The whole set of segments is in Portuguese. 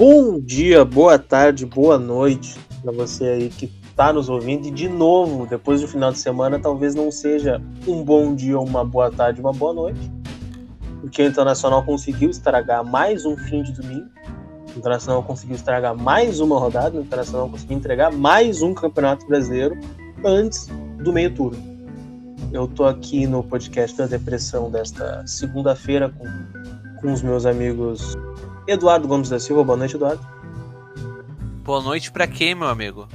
Bom dia, boa tarde, boa noite para você aí que está nos ouvindo. E de novo, depois do final de semana, talvez não seja um bom dia, uma boa tarde, uma boa noite. Porque o Internacional conseguiu estragar mais um fim de domingo. O Internacional conseguiu estragar mais uma rodada. O Internacional conseguiu entregar mais um Campeonato Brasileiro antes do meio turno. Eu tô aqui no podcast da Depressão desta segunda-feira com, com os meus amigos Eduardo Gomes da Silva. Boa noite, Eduardo. Boa noite para quem, meu amigo?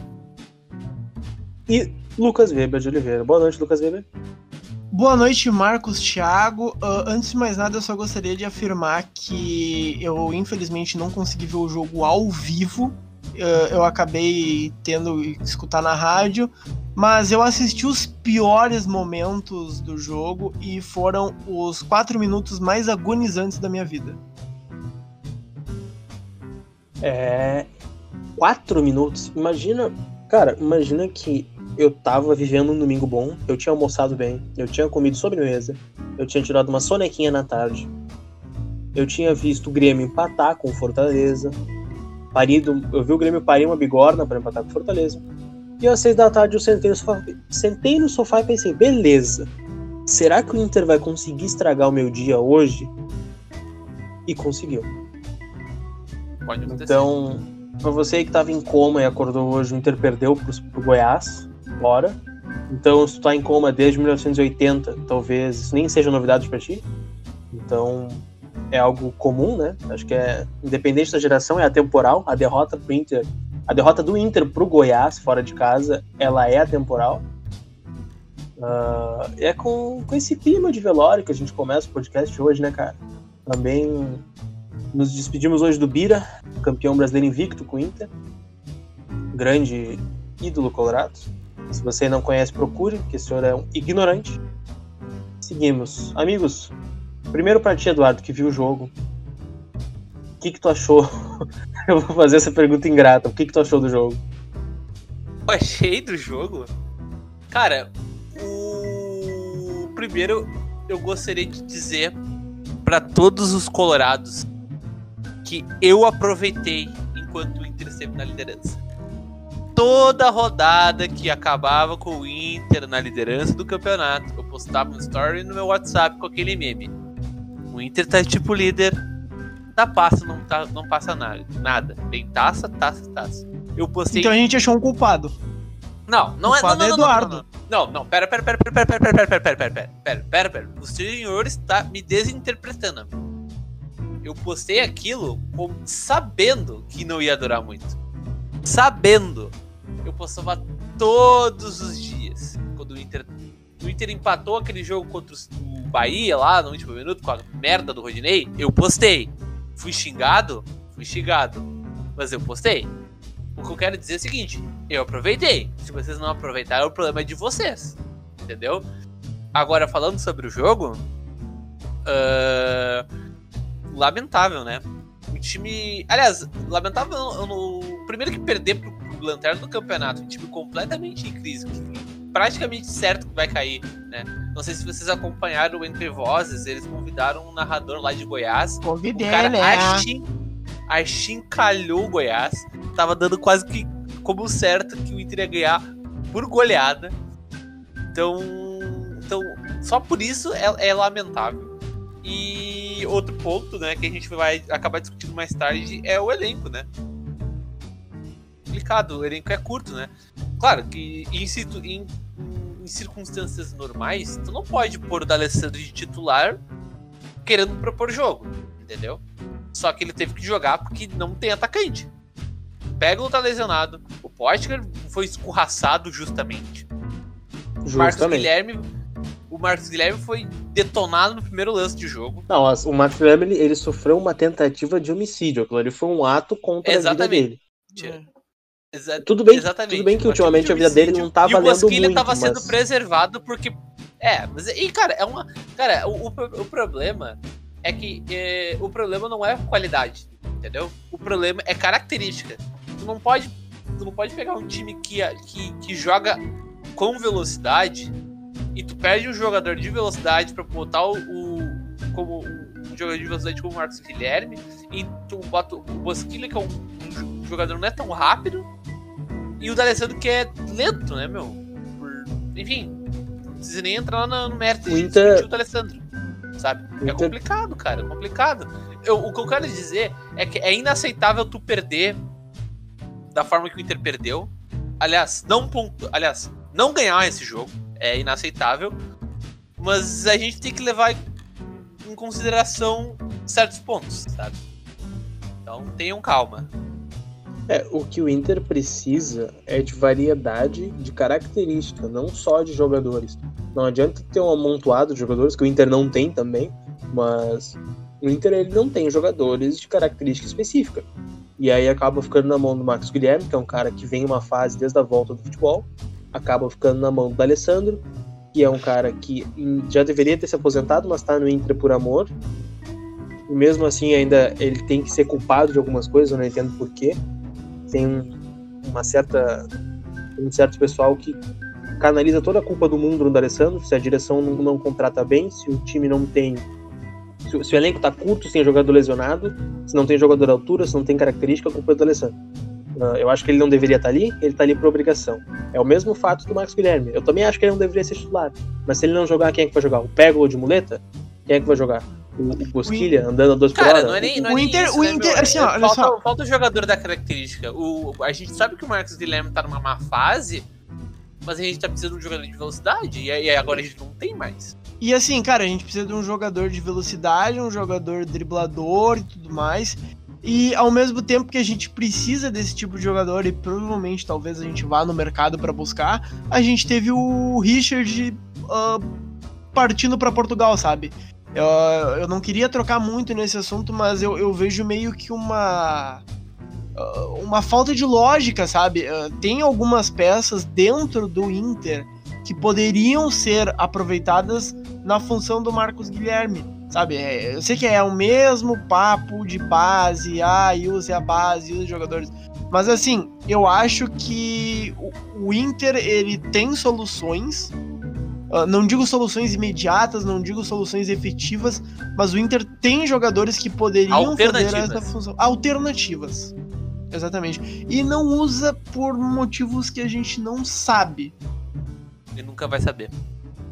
E Lucas Weber de Oliveira. Boa noite, Lucas Weber. Boa noite, Marcos Thiago. Uh, antes de mais nada, eu só gostaria de afirmar que eu, infelizmente, não consegui ver o jogo ao vivo. Uh, eu acabei tendo que escutar na rádio, mas eu assisti os piores momentos do jogo e foram os quatro minutos mais agonizantes da minha vida. É. Quatro minutos? Imagina. Cara, imagina que eu tava vivendo um domingo bom, eu tinha almoçado bem, eu tinha comido sobremesa, eu tinha tirado uma sonequinha na tarde, eu tinha visto o Grêmio empatar com o Fortaleza, parido, eu vi o Grêmio parir uma bigorna para empatar com o Fortaleza, e às seis da tarde eu sentei no sofá, sentei no sofá e pensei, beleza, será que o Inter vai conseguir estragar o meu dia hoje? E conseguiu. Pode acontecer. Então, pra você que tava em coma e acordou hoje, o Inter perdeu pro, pro Goiás, fora. Então, se tu tá em coma desde 1980, talvez isso nem seja novidade pra ti. Então, é algo comum, né? Acho que é independente da geração, é atemporal. A derrota pro Inter, a derrota do Inter pro Goiás fora de casa, ela é atemporal. Uh, é com, com esse clima de velório que a gente começa o podcast hoje, né, cara? Também nos despedimos hoje do Bira, campeão brasileiro invicto com o Inter. Grande ídolo colorado. Se você não conhece, procure, que esse senhor é um ignorante. Seguimos. Amigos, primeiro pra ti, Eduardo, que viu o jogo. O que, que tu achou? Eu vou fazer essa pergunta ingrata. O que, que tu achou do jogo? Eu achei do jogo? Cara, o primeiro eu gostaria de dizer para todos os colorados que eu aproveitei enquanto o Inter esteve na liderança. Toda rodada que acabava com o Inter na liderança do campeonato, eu postava um story no meu WhatsApp com aquele meme. O Inter tá tipo líder da passa, não, tá, não passa nada. Nada. Tem taça, taça, taça. Eu postei. Então a gente achou um culpado. Não, não é. Não, não, é Eduardo. não, não, pera, pera, pera, pera, pera, pera, pera, pera, pera, pera, pera, pera, pera. O senhor está me desinterpretando. Eu postei aquilo com- sabendo que não ia durar muito. Sabendo. Eu postava todos os dias. Quando o Inter. O Inter empatou aquele jogo contra o Bahia lá no último minuto com a merda do Rodinei. Eu postei. Fui xingado? Fui xingado. Mas eu postei. O que eu quero dizer é o seguinte: eu aproveitei. Se vocês não aproveitaram, o problema é de vocês. Entendeu? Agora, falando sobre o jogo. ah, lamentável, né? O time. Aliás, lamentável no, primeiro que perder pro, pro Lanterna do campeonato. Um time completamente em crise. Praticamente certo que vai cair, né? Não sei se vocês acompanharam o Entre Vozes, eles convidaram um narrador lá de Goiás. O Convidei, cara né? achin, achincalhou o Goiás. Tava dando quase que como certo que o Inter ia ganhar por goleada. Então, então só por isso é, é lamentável. E outro ponto, né, que a gente vai acabar discutindo mais tarde é o elenco, né? Complicado, o elenco é curto, né? Claro que em, situ- em- em circunstâncias normais, tu não pode pôr o D'Alessandro de titular querendo propor jogo, entendeu? Só que ele teve que jogar porque não tem atacante. Pega tá lesionado. O Potker foi escorraçado justamente. O Marcos Justamente. Guilherme. O Marcos Guilherme foi detonado no primeiro lance de jogo. Não, o Marcos Guilherme ele, ele sofreu uma tentativa de homicídio. Aquilo ali foi um ato contra a vida Exatamente. dele. Tira. Exa- Tudo bem, Exatamente. tudo bem que ultimamente a vida de dele não homicídio. tá E o valendo Bosquilha muito, tava sendo preservado porque. É, mas. E, cara, é uma. Cara, o, o, o problema é que. é, o problema não é qualidade, entendeu? O problema é característica. Tu não pode. Tu não pode pegar um time que, que, que joga com velocidade e tu perde um jogador de velocidade pra botar o. o- como um jogador de velocidade como o Marcos Guilherme, e tu bota o Bosquilha, que é um, um jogador não é tão rápido, e o D'Alessandro que é lento, né, meu? Por, enfim, não precisa nem entrar no, no mérito de Inter- o D'Alessandro, sabe? É complicado, cara, é complicado. Eu- o que eu quero dizer é que é inaceitável tu perder da forma que o Inter perdeu. Aliás, não ponto, aliás, não ganhar esse jogo é inaceitável, mas a gente tem que levar em consideração certos pontos, sabe? Então tenham calma. É, o que o Inter precisa é de variedade de característica, não só de jogadores. Não adianta ter um amontoado de jogadores, que o Inter não tem também, mas o Inter ele não tem jogadores de característica específica. E aí acaba ficando na mão do Marcos Guilherme, que é um cara que vem em uma fase desde a volta do futebol, acaba ficando na mão do Alessandro, que é um cara que já deveria ter se aposentado, mas está no Inter por amor. E mesmo assim ainda ele tem que ser culpado de algumas coisas, eu não entendo porquê tem um- uma certa um certo pessoal que canaliza toda a culpa do mundo no D'Alessandro, se a direção não, não contrata bem, se o time não tem se, o- elenco tá curto, se tem jogador lesionado, se não tem jogador à altura, se não tem característica, a culpa é do D'Alessandro. Ah, eu acho que ele não deveria estar ali, ele tá ali por obrigação. É o mesmo fato do Marcos Guilherme. Eu também acho que ele não deveria ser titular. Mas se ele não jogar, quem é que vai jogar? O Pego de muleta? Quem é que vai jogar? O, o Bosquilha andando a dois por Cara, hora? não é nem, não é O nem Inter- isso, o né, Inter- meu? assim, ó, falta, só. falta o jogador da característica. O, a gente sabe que o Marcos Guilherme tá numa má fase, mas a gente tá precisando de um jogador de velocidade, e, e agora a gente não tem mais. E assim, cara, a gente precisa de um jogador de velocidade, um jogador driblador e tudo mais. E ao mesmo tempo que a gente precisa desse tipo de jogador, e provavelmente talvez a gente vá no mercado pra buscar, a gente teve o Richard ah, partindo pra Portugal, sabe? Eu, eu não queria trocar muito nesse assunto, mas eu, eu vejo meio que uma. ah, Uma falta de lógica, sabe? Ah, Tem algumas peças dentro do Inter que poderiam ser aproveitadas na função do Marcos Guilherme, sabe? É, eu sei que é o mesmo papo de base, ah, use a base, use os jogadores, mas assim, eu acho que o, o Inter ele tem soluções. ah, não digo soluções imediatas, não digo soluções efetivas, mas o Inter tem jogadores que poderiam fazer essa função. Alternativas. Exatamente. E não usa por motivos que a gente não sabe. E nunca vai saber.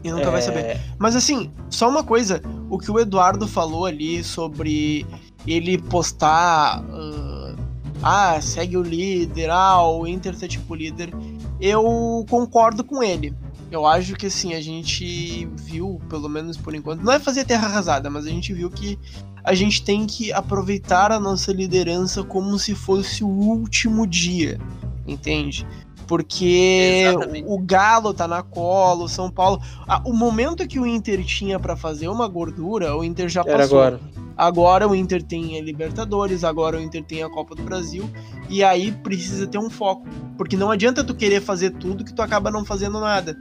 E nunca vai saber. É, Mas assim, só uma coisa, o que o Eduardo falou ali sobre ele postar. ah, ah, segue o líder, ah, o Inter tá tipo líder. Eu concordo com ele. Eu acho que assim, a gente viu, pelo menos por enquanto, não é fazer terra arrasada, mas a gente viu que a gente tem que aproveitar a nossa liderança como se fosse o último dia, entende? Porque Exatamente. o Galo tá na cola, o São Paulo. Ah, o momento que o Inter tinha pra fazer uma gordura, o Inter já era passou. agora. Agora o Inter tem a Libertadores, agora o Inter tem a Copa do Brasil, e aí precisa ter um foco. Porque não adianta tu querer fazer tudo que tu acaba não fazendo nada.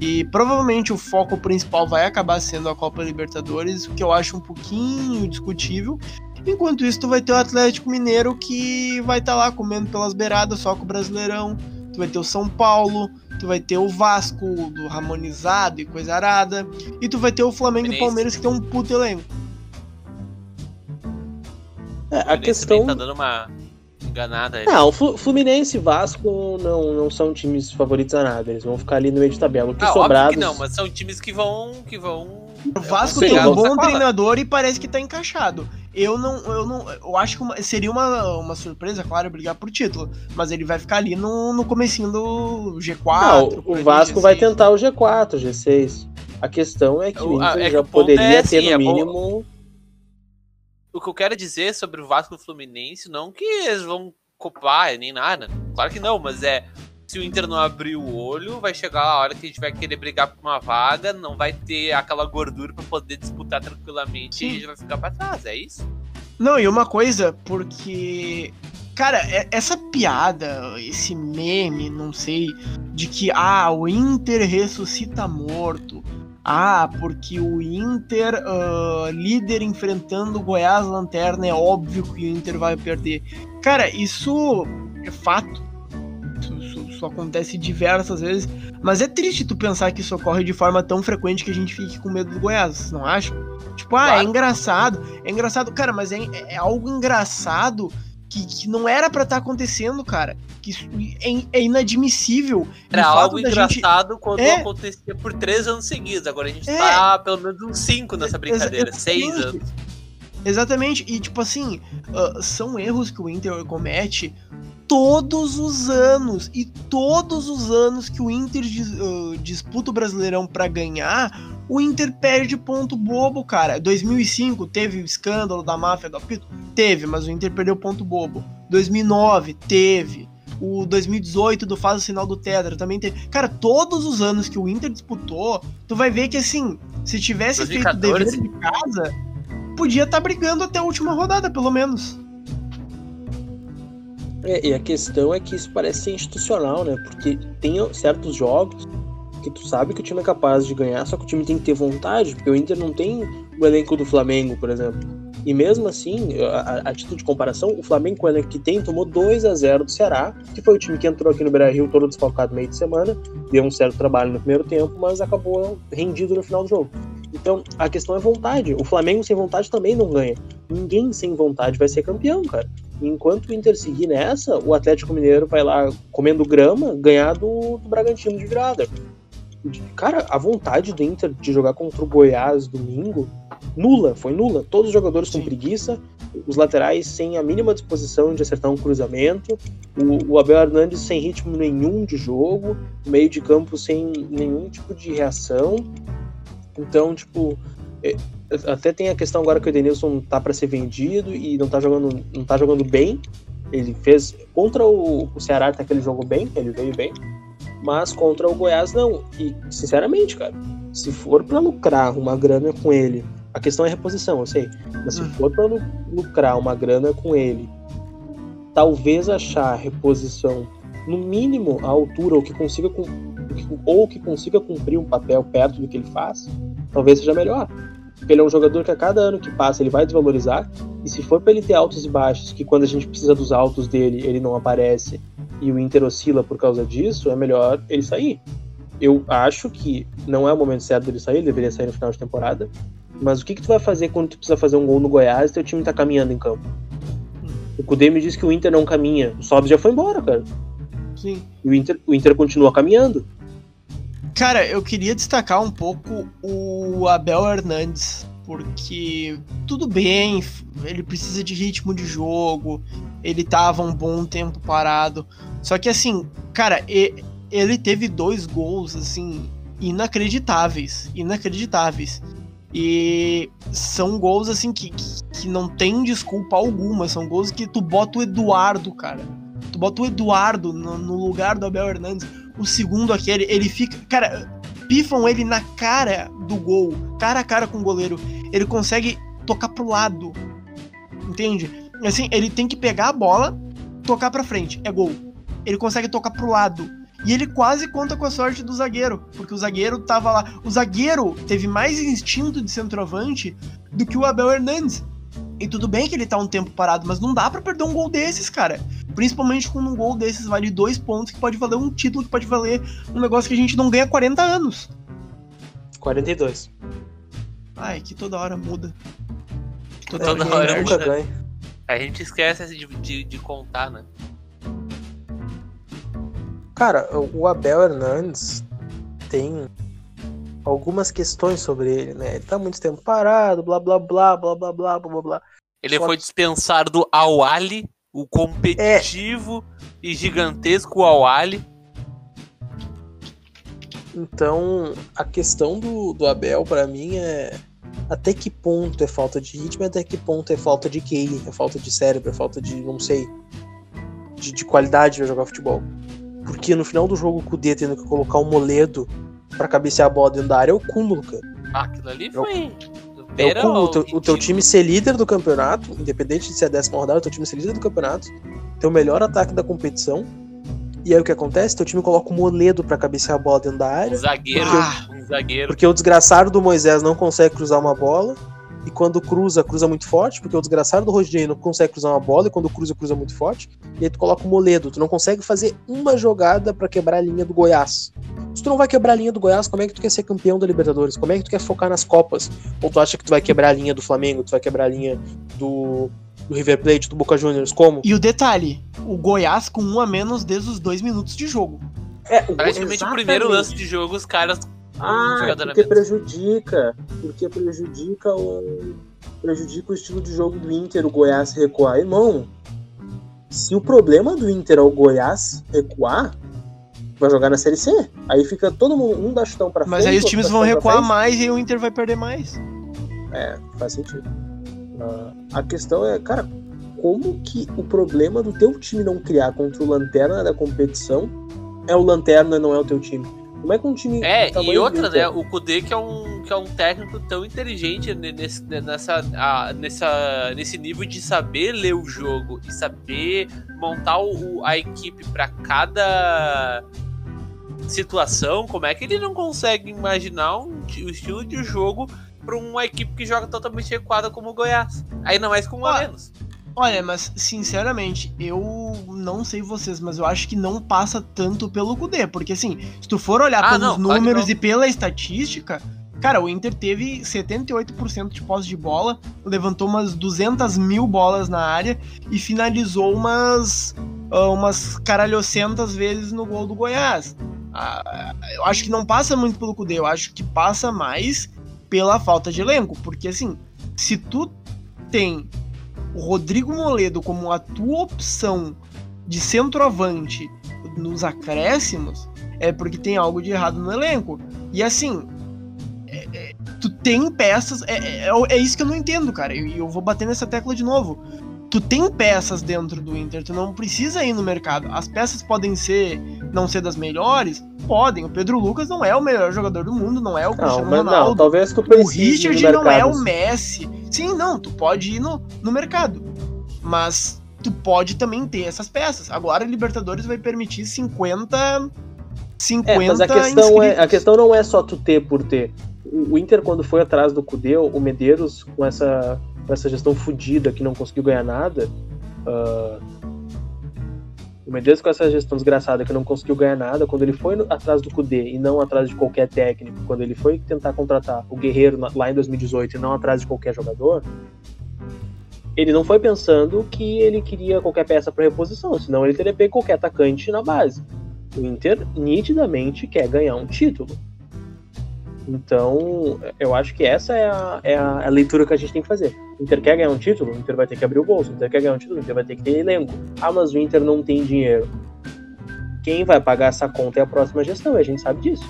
E provavelmente o foco principal vai acabar sendo a Copa Libertadores, o que eu acho um pouquinho discutível. Enquanto isso, tu vai ter o Atlético Mineiro que vai estar lá comendo pelas beiradas só com o Brasileirão. Tu vai ter o São Paulo, tu vai ter o Vasco do Ramonizado e coisa arada. E tu vai ter o Flamengo e o. Palmeiras que tem um puto elenco. É, a questão. tá dando uma enganada. aí. Não, Fluminense e Vasco não, não são times favoritos a nada. Eles vão ficar ali no meio de tabela. O que Ah, óbvio sobrados. que não, mas são times que vão. que vão. O Vasco Sim, tem um bom sacola. treinador e parece que tá encaixado. Eu não, eu não, eu acho que uma- seria uma, uma surpresa, claro, brigar por título, mas ele vai ficar ali no, no comecinho do G4. Não, o Vasco vai G6. tentar o G4, G6. A questão é que o Inter é que já o ponto poderia é ter assim, no é bom- mínimo. O que eu quero dizer sobre o Vasco e o Fluminense, não que eles vão copar nem nada. Claro que não, mas é. Se o Inter não abrir o olho, vai chegar a hora que a gente vai querer brigar por uma vaga, não vai ter aquela gordura pra poder disputar tranquilamente e a Sim. gente vai ficar pra trás, é isso? Não, e uma coisa, porque. Cara, é- essa piada, esse meme, não sei, de que, ah, o Inter ressuscita morto. Ah, porque o Inter, ah, líder enfrentando o Goiás Lanterna, é óbvio que o Inter vai perder. Cara, isso é fato. Isso, acontece diversas vezes. Mas é triste tu pensar que isso ocorre de forma tão frequente que a gente fique com medo do Goiás, não acham? Tipo, ah, é Claro. engraçado. É engraçado, cara, mas é, é algo engraçado que, que não era pra estar acontecendo, cara. Que isso é, é inadmissível. Era algo da gente- engraçado quando É. acontecia por três anos seguidos. Agora a gente É. tá pelo menos uns cinco nessa brincadeira. Seis anos. Exatamente. E, tipo assim, ah, são erros que o Inter comete todos os anos. E todos os anos que o Inter ah, disputa o Brasileirão pra ganhar, o Inter perde ponto bobo, cara. 2005 teve o escândalo da máfia do apito? Teve, mas o Inter perdeu ponto bobo. 2009 teve. O 2018 do faz o sinal do Tetra também teve. Cara, todos os anos que o Inter disputou, tu vai ver que assim, se tivesse feito o 2014. dever de casa, podia estar brigando até a última rodada, pelo menos. É, e a questão é que isso parece ser institucional, né? Porque tem certos jogos que tu sabe que o time é capaz de ganhar, só que o time tem que ter vontade, porque o Inter não tem o elenco do Flamengo, por exemplo. E mesmo assim, a, a- título de comparação, o Flamengo o elenco que tem tomou 2 a 0 do Ceará, que foi o time que entrou aqui no Beira-Rio todo desfalcado meio de semana, deu um certo trabalho no primeiro tempo, mas acabou rendido no final do jogo. Então, a questão é vontade. O Flamengo sem vontade também não ganha. Ninguém sem vontade vai ser campeão, cara. Enquanto o Inter seguir nessa, o Atlético Mineiro vai lá comendo grama ganhar do, do Bragantino de virada. Cara, a vontade do Inter de jogar contra o Goiás domingo, nula, foi nula. Todos os jogadores com preguiça, os laterais sem a mínima disposição de acertar um cruzamento, o, o Abel Hernandes sem ritmo nenhum de jogo, o meio de campo sem nenhum tipo de reação. Então, tipo, até tem a questão agora que o Edenilson tá para ser vendido e não tá jogando, não tá jogando bem. Ele fez contra o, o Ceará até que ele jogou bem, ele veio bem, mas contra o Goiás não. E sinceramente, cara, se for para lucrar uma grana com ele, a questão é reposição, eu sei, mas se Hum. for para lucrar uma grana com ele, talvez achar reposição no mínimo à altura ou que consiga ou que consiga cumprir um papel perto do que ele faz, talvez seja melhor. Porque ele é um jogador que a cada ano que passa ele vai desvalorizar, e se for para ele ter altos e baixos, que quando a gente precisa dos altos dele, ele não aparece, e o Inter oscila por causa disso, é melhor ele sair. Eu acho que não é o momento certo dele sair, ele deveria sair no final de temporada. Mas o que, que tu vai fazer quando tu precisa fazer um gol no Goiás e teu time tá caminhando em campo? O Kudê me disse que o Inter não caminha. O Sobs já foi embora, cara. Sim. E o Inter, o Inter continua caminhando. Cara, eu queria destacar um pouco o Abel Hernandes, porque tudo bem, ele precisa de ritmo de jogo, ele tava um bom tempo parado. Só que assim, cara, ele teve dois gols assim inacreditáveis, inacreditáveis. E são gols assim que, que, que não tem desculpa alguma, são gols que tu bota o Eduardo, cara. Tu bota o Eduardo no, no lugar do Abel Hernandes. O segundo aquele, ele fica. Cara, pifam ele na cara do gol, cara a cara com o goleiro. Ele consegue tocar pro lado. Entende? Assim, ele tem que pegar a bola, tocar pra frente. É gol. Ele consegue tocar pro lado. E ele quase conta com a sorte do zagueiro, porque o zagueiro tava lá. O zagueiro teve mais instinto de centroavante do que o Abel Hernandes. E tudo bem que ele tá um tempo parado, mas não dá pra perder um gol desses, cara. Principalmente quando um gol desses vale dois pontos, que pode valer um título, que pode valer um negócio que a gente não ganha há 40 anos. 42. Ai, que toda hora muda. Que Toda ganha hora nerd. Nunca muda. ganha. A gente esquece de, de, de contar, né? Cara, o Abel Hernandes tem algumas questões sobre ele, né? Ele tá muito tempo parado, blá blá blá, blá blá blá, blá blá blá. Ele Só foi dispensado do Awali, o competitivo e gigantesco Awali. Então, a questão do, do Abel, pra mim, é até que ponto é falta de ritmo e até que ponto é falta de QI, é falta de cérebro, é falta de, não sei, de, de qualidade pra jogar futebol. Porque no final do jogo, o Kudê tendo que colocar um moledo pra cabecear a bola dentro da área é o cúmulo, cara. Ah, aquilo ali É o- foi. É o cúmulo. ao O teu, o teu ridículo. time ser líder do campeonato, independente de ser a décima rodada, o teu time ser líder do campeonato, ter o melhor ataque da competição. E aí o que acontece? Teu time coloca o moledo pra cabecear a bola dentro da Um área. zagueiro, Ah. um zagueiro. Porque o desgraçado do Moisés não consegue cruzar uma bola. E quando cruza, cruza muito forte, porque o desgraçado do Rodinei não consegue cruzar uma bola, e quando cruza, cruza muito forte, e aí tu coloca o Moledo, tu não consegue fazer uma jogada para quebrar a linha do Goiás. Se tu não vai quebrar a linha do Goiás, como é que tu quer ser campeão da Libertadores? Como é que tu quer focar nas Copas? Ou tu acha que tu vai quebrar a linha do Flamengo, tu vai quebrar a linha do, do River Plate, do Boca Juniors? Como? E o detalhe, o Goiás com um a menos desde os dois minutos de jogo. É, o Praticamente o primeiro lance de jogo, os caras ah, porque prejudica. Porque prejudica o. Prejudica o estilo de jogo do Inter, o Goiás recuar. Irmão, se o problema do Inter é o Goiás recuar, vai jogar na Série C. Aí fica todo mundo, um dá chutão pra Mas frente. Mas aí os times vão recuar mais e o Inter vai perder mais. É, faz sentido. Uh, a questão é, cara, como que o problema do teu time não criar contra o Lanterna da competição é o Lanterna, não é o teu time? Como é que um time. É, e outra, né? O Kudê, que é um, que é um técnico tão inteligente nesse, nessa, a, nessa, nesse nível de saber ler o jogo e saber montar o, a equipe para cada situação, como é que ele não consegue imaginar um, o estilo de jogo para uma equipe que joga totalmente recuada como o Goiás? Ainda mais com um a menos. Olha, mas sinceramente, eu não sei vocês, mas eu acho que não passa tanto pelo Kudê, porque assim, se tu for olhar ah, pelos não, números claro e pela estatística, cara, o Inter teve 78% de posse de bola, levantou umas 200 mil bolas na área e finalizou umas, uh, umas caralhocentas vezes no gol do Goiás. Uh, eu acho que não passa muito pelo Kudê, eu acho que passa mais pela falta de elenco, porque assim, se tu tem o Rodrigo Moledo como a tua opção de centroavante nos acréscimos, é porque tem algo de errado no elenco. E assim, é, é, tu tem peças. É, é, é, é isso que eu não entendo, cara. E eu, eu, vou bater nessa tecla de novo. Tu tem peças dentro do Inter, tu não precisa ir no mercado. As peças podem ser não ser das melhores, podem. O Pedro Lucas não é o melhor jogador do mundo, não é o Cristiano não, Ronaldo. Não, talvez tu o Richard não é o Messi. Sim, não, tu pode ir no, no mercado. Mas tu pode também ter essas peças. Agora a Libertadores vai permitir 50 50 é, mas a questão, é, a questão não é só tu ter por ter. O Inter, quando foi atrás do Cudê, o Medeiros, com essa, com essa gestão fodida que não conseguiu ganhar nada, uh, o Medeiros com essa gestão desgraçada que não conseguiu ganhar nada, quando ele foi atrás do Kudê e não atrás de qualquer técnico, quando ele foi tentar contratar o Guerreiro lá em 2018 e não atrás de qualquer jogador, ele não foi pensando que ele queria qualquer peça para reposição, senão ele teria pego qualquer atacante na base. O Inter nitidamente quer ganhar um título. Então, eu acho que essa é a, é a, leitura que a gente tem que fazer. O Inter quer ganhar um título, o Inter vai ter que abrir o bolso. O Inter quer ganhar um título, o Inter vai ter que ter elenco. Ah, mas o Inter não tem dinheiro. Quem vai pagar essa conta é a próxima gestão, e a gente sabe disso.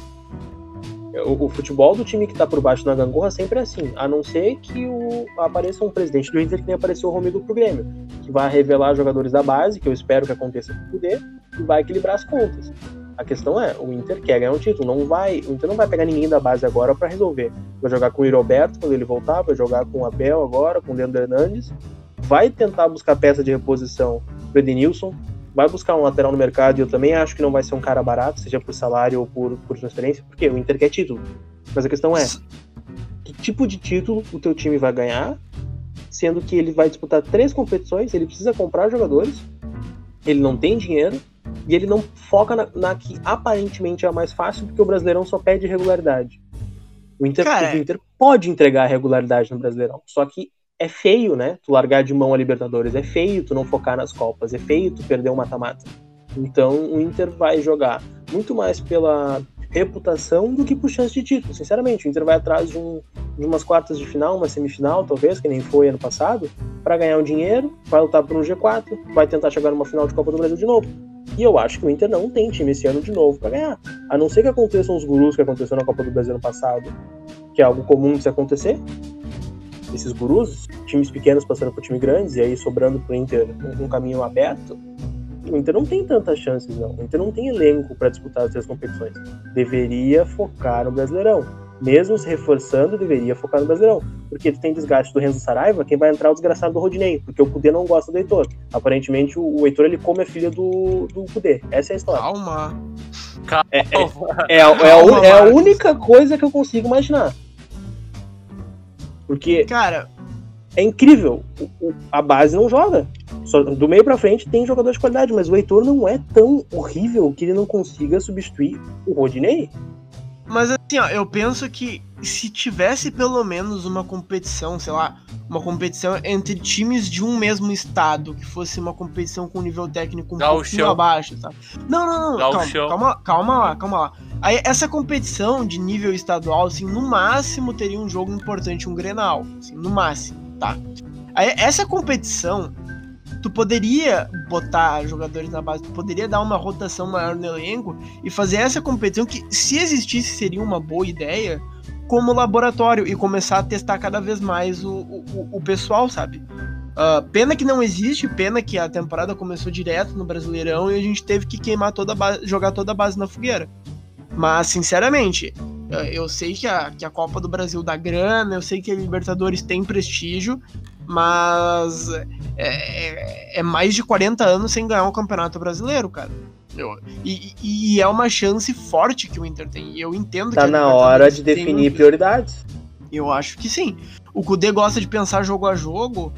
O, o futebol do time que tá por baixo na gangorra sempre é assim, a não ser que o, apareça um presidente do Inter que nem apareceu o Romildo pro Grêmio, que vai revelar jogadores da base, que eu espero que aconteça com o poder, e vai equilibrar as contas. A questão é, o Inter quer ganhar um título, não vai, o Inter não vai pegar ninguém da base agora para resolver. Vai jogar com o Roberto quando ele voltar, vai jogar com o Abel agora, com o Leandro Hernandes, vai tentar buscar peça de reposição para Edenilson, vai buscar um lateral no mercado e eu também acho que não vai ser um cara barato, seja por salário ou por, por transferência, porque o Inter quer título. Mas a questão é, que tipo de título o teu time vai ganhar, sendo que ele vai disputar três competições, ele precisa comprar jogadores, ele não tem dinheiro, e ele não foca na, na, que aparentemente é a mais fácil, porque o Brasileirão só pede regularidade. O Inter, Cara, o Inter pode entregar regularidade no Brasileirão, só que é feio, né? Tu largar de mão a Libertadores, é feio tu não focar nas Copas, é feio tu perder o mata-mata. Então o Inter vai jogar muito mais pela reputação do que por chance de título. Sinceramente, o Inter vai atrás de, um, de umas quartas de final, uma semifinal, talvez, que nem foi ano passado, para ganhar um dinheiro, vai lutar por um G4, vai tentar chegar numa final de Copa do Brasil de novo. E eu acho que o Inter não tem time esse ano de novo para ganhar. A não ser que aconteçam os gurus que aconteceu na Copa do Brasil ano passado, que é algo comum de se acontecer. Esses gurus, times pequenos passando por times grandes e aí sobrando pro Inter um caminho aberto. O Inter não tem tantas chances, não. O Inter não tem elenco para disputar as três competições. Deveria focar no Brasileirão mesmo se reforçando, deveria focar no Brasileirão. Porque tu tem desgaste do Renzo Saraiva, quem vai entrar é o desgraçado do Rodinei, porque o Cudê não gosta do Heitor. Aparentemente, o, o Heitor ele come a filha do, do Cudê. Essa é a história. Calma. É, é, é, é, a, é a única coisa que eu consigo imaginar. Porque Cara, é incrível. O- o- a base não joga. Só, do meio pra frente tem jogador de qualidade, mas o Heitor não é tão horrível que ele não consiga substituir o Rodinei. mas assim, ó, eu penso que se tivesse pelo menos uma competição, sei lá, uma competição entre times de um mesmo estado, que fosse uma competição com nível técnico um pouquinho abaixo, tá? Não, não, não, calma, calma, calma lá, calma lá. Aí, essa competição de nível estadual, assim, no máximo teria um jogo importante, um Grenal, assim, no máximo, tá? Aí, essa competição, tu poderia botar jogadores na base, tu poderia dar uma rotação maior no elenco e fazer essa competição que, se existisse, seria uma boa ideia como laboratório e começar a testar cada vez mais o, o, o pessoal, sabe? Ah, pena que não existe, pena que a temporada começou direto no Brasileirão e a gente teve que queimar toda a base, jogar toda a base na fogueira. Mas, sinceramente, eh, eu sei que a, que a Copa do Brasil dá grana, eu sei que a Libertadores tem prestígio, mas é, é- é mais de 40 anos sem ganhar um campeonato brasileiro, cara. Eu- e, e- é uma chance forte que o Inter tem. E eu entendo que Tá a na hora de definir um- prioridades. eu acho que sim. O Kudê gosta de pensar jogo a jogo.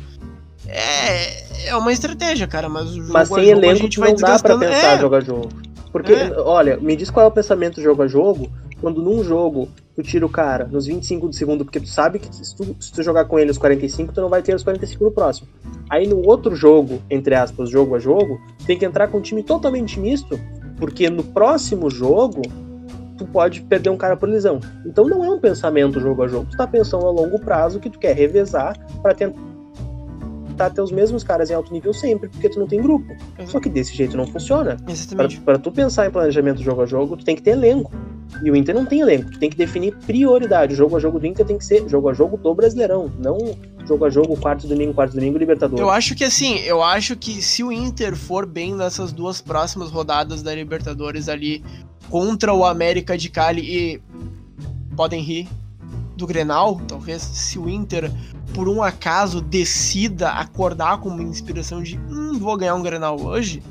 É, é uma estratégia, cara, mas o jogo Mas a sem jogo a elenco gente tu vai não dá pra pensar é, jogo a jogo. Porque, É. olha, me diz qual é o pensamento jogo a jogo, quando num jogo tu tira o cara nos 25 do segundo, porque tu sabe que se tu, se tu jogar com ele os 45, tu não vai ter os 45 no próximo. Aí no outro jogo, entre aspas, jogo a jogo, tem que entrar com um time totalmente misto, porque no próximo jogo tu pode perder um cara por lesão. Então não é um pensamento jogo a jogo, tu tá pensando a longo prazo que tu quer revezar pra tentar ter os mesmos caras em alto nível sempre, porque tu não tem grupo. Só que desse jeito não funciona. Exatamente. pra tu pensar em planejamento jogo a jogo, tu tem que ter elenco. E o Inter não tem elenco. Tu tem que definir prioridade. O jogo a jogo do Inter tem que ser jogo a jogo do Brasileirão, não jogo a jogo quarto domingo, quarto domingo, Libertadores. Eu acho que assim, eu acho que se o Inter for bem nessas duas próximas rodadas da Libertadores ali contra o América de Cali e podem rir do Grenal, talvez, se o Inter por um acaso decida acordar com uma inspiração de hum, vou ganhar um Grenal hoje,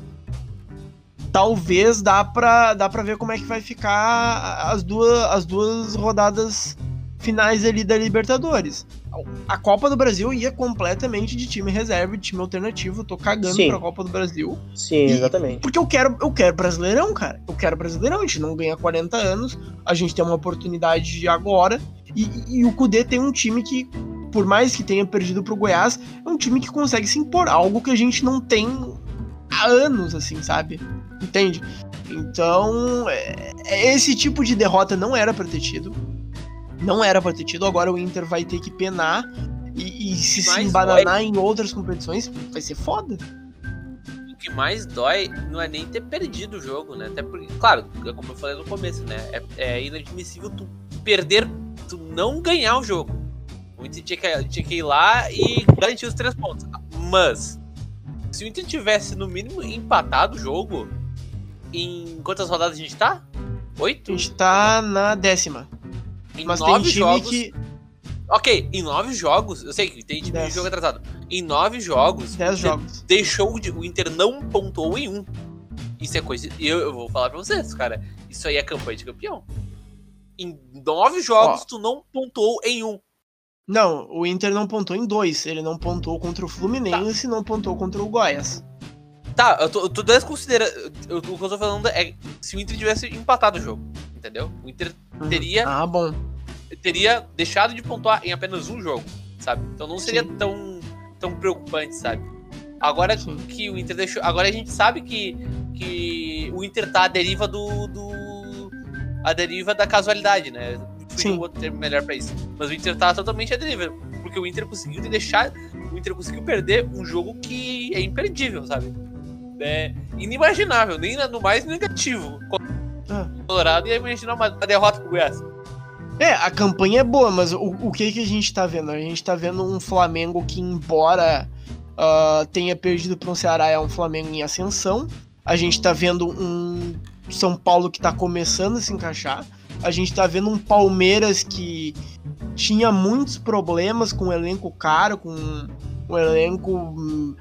talvez dá pra, dá pra ver como é que vai ficar as duas, as duas rodadas finais ali da Libertadores. A Copa do Brasil ia completamente de time reserva, de time alternativo. Tô cagando Sim. pra Copa do Brasil. Sim, E- exatamente. Porque eu quero, eu quero Brasileirão, cara. Eu quero Brasileirão. A gente não ganha 40 anos. A gente tem uma oportunidade de agora. E, e o Cudê tem um time que, por mais que tenha perdido pro Goiás, é um time que consegue se impor. Algo que a gente não tem há anos, assim, sabe? Entende? Então, é- é- esse tipo de derrota não era pra ter tido. Não era pra ter tido. Agora o Inter vai ter que penar. E, e se se embananar em outras competições, vai ser foda. O que mais dói não é nem ter perdido o jogo, né? Até porque, claro, é como eu falei no começo, né? É, é inadmissível tu perder, tu não ganhar o jogo. O Inter tinha que, tinha que ir lá e garantir os três pontos. Mas, se o Inter tivesse no mínimo empatado o jogo, em quantas rodadas a gente tá? A Oito? gente tá na décima. Em Mas tem nove time jogos. que. Ok, em nove jogos, eu sei que tem time de Dez. jogo atrasado. Em nove jogos, 10 o Inter jogos. deixou de, o Inter não pontuou em um. Isso é coisa. E eu, eu vou falar pra vocês, cara. Isso aí é campanha de campeão. Em nove jogos, Ó. tu não pontuou em um. Não, o Inter não pontou em dois. Ele não pontou contra o Fluminense e não pontou contra o Goiás. Tá, eu tô, eu tô desconsiderando. O que eu tô falando é se o Inter tivesse empatado o jogo. Entendeu? O Inter Uhum. Teria- Ah, bom. teria deixado de pontuar em apenas um jogo, sabe? Então não seria Sim. tão, tão preocupante, sabe? Agora Sim. que o Inter deixou. Agora a gente sabe que, que o Inter tá à deriva do. do a deriva da casualidade, né? Sim. um outro termo melhor pra isso. Mas o Inter tá totalmente deriva. Porque o Inter conseguiu deixar. O Inter conseguiu perder um jogo que é imperdível, sabe? É inimaginável, nem no mais negativo. Ah. Colorado ia imaginar uma, derrota pro Goiás. É, a campanha é boa, mas o, o que que a gente tá vendo? A gente tá vendo um Flamengo que, embora ah, tenha perdido para um Ceará, é um Flamengo em ascensão. A gente tá vendo um São Paulo que tá começando a se encaixar. A gente tá vendo um Palmeiras que tinha muitos problemas com o elenco caro, com um elenco hum,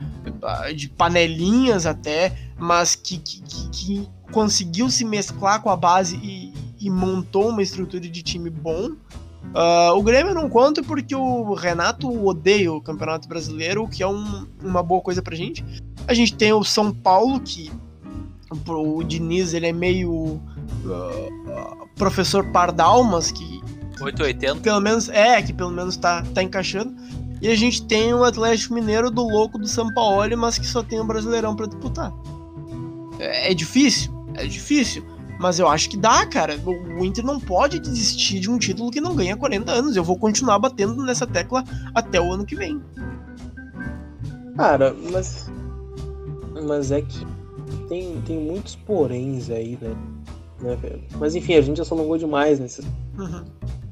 de panelinhas até, mas que, que, que- que conseguiu se mesclar com a base e, e montou uma estrutura de time bom. Uh, o Grêmio não conta porque o Renato odeia o Campeonato Brasileiro, o que é um, uma boa coisa pra gente. A gente tem o São Paulo, que o Diniz ele é meio uh, professor Pardal, mas que 880. pelo menos é, que pelo menos tá, tá encaixando. E a gente tem o Atlético Mineiro do louco do São Paulo, mas que só tem o Brasileirão para disputar. É, é difícil, é difícil. Mas eu acho que dá, cara. O Inter não pode desistir de um título que não ganha há 40 anos. Eu vou continuar batendo nessa tecla até o ano que vem. Cara, mas. Mas é que tem, tem muitos poréns aí, né? né velho? Mas enfim, a gente já se alongou demais nesse. Uhum.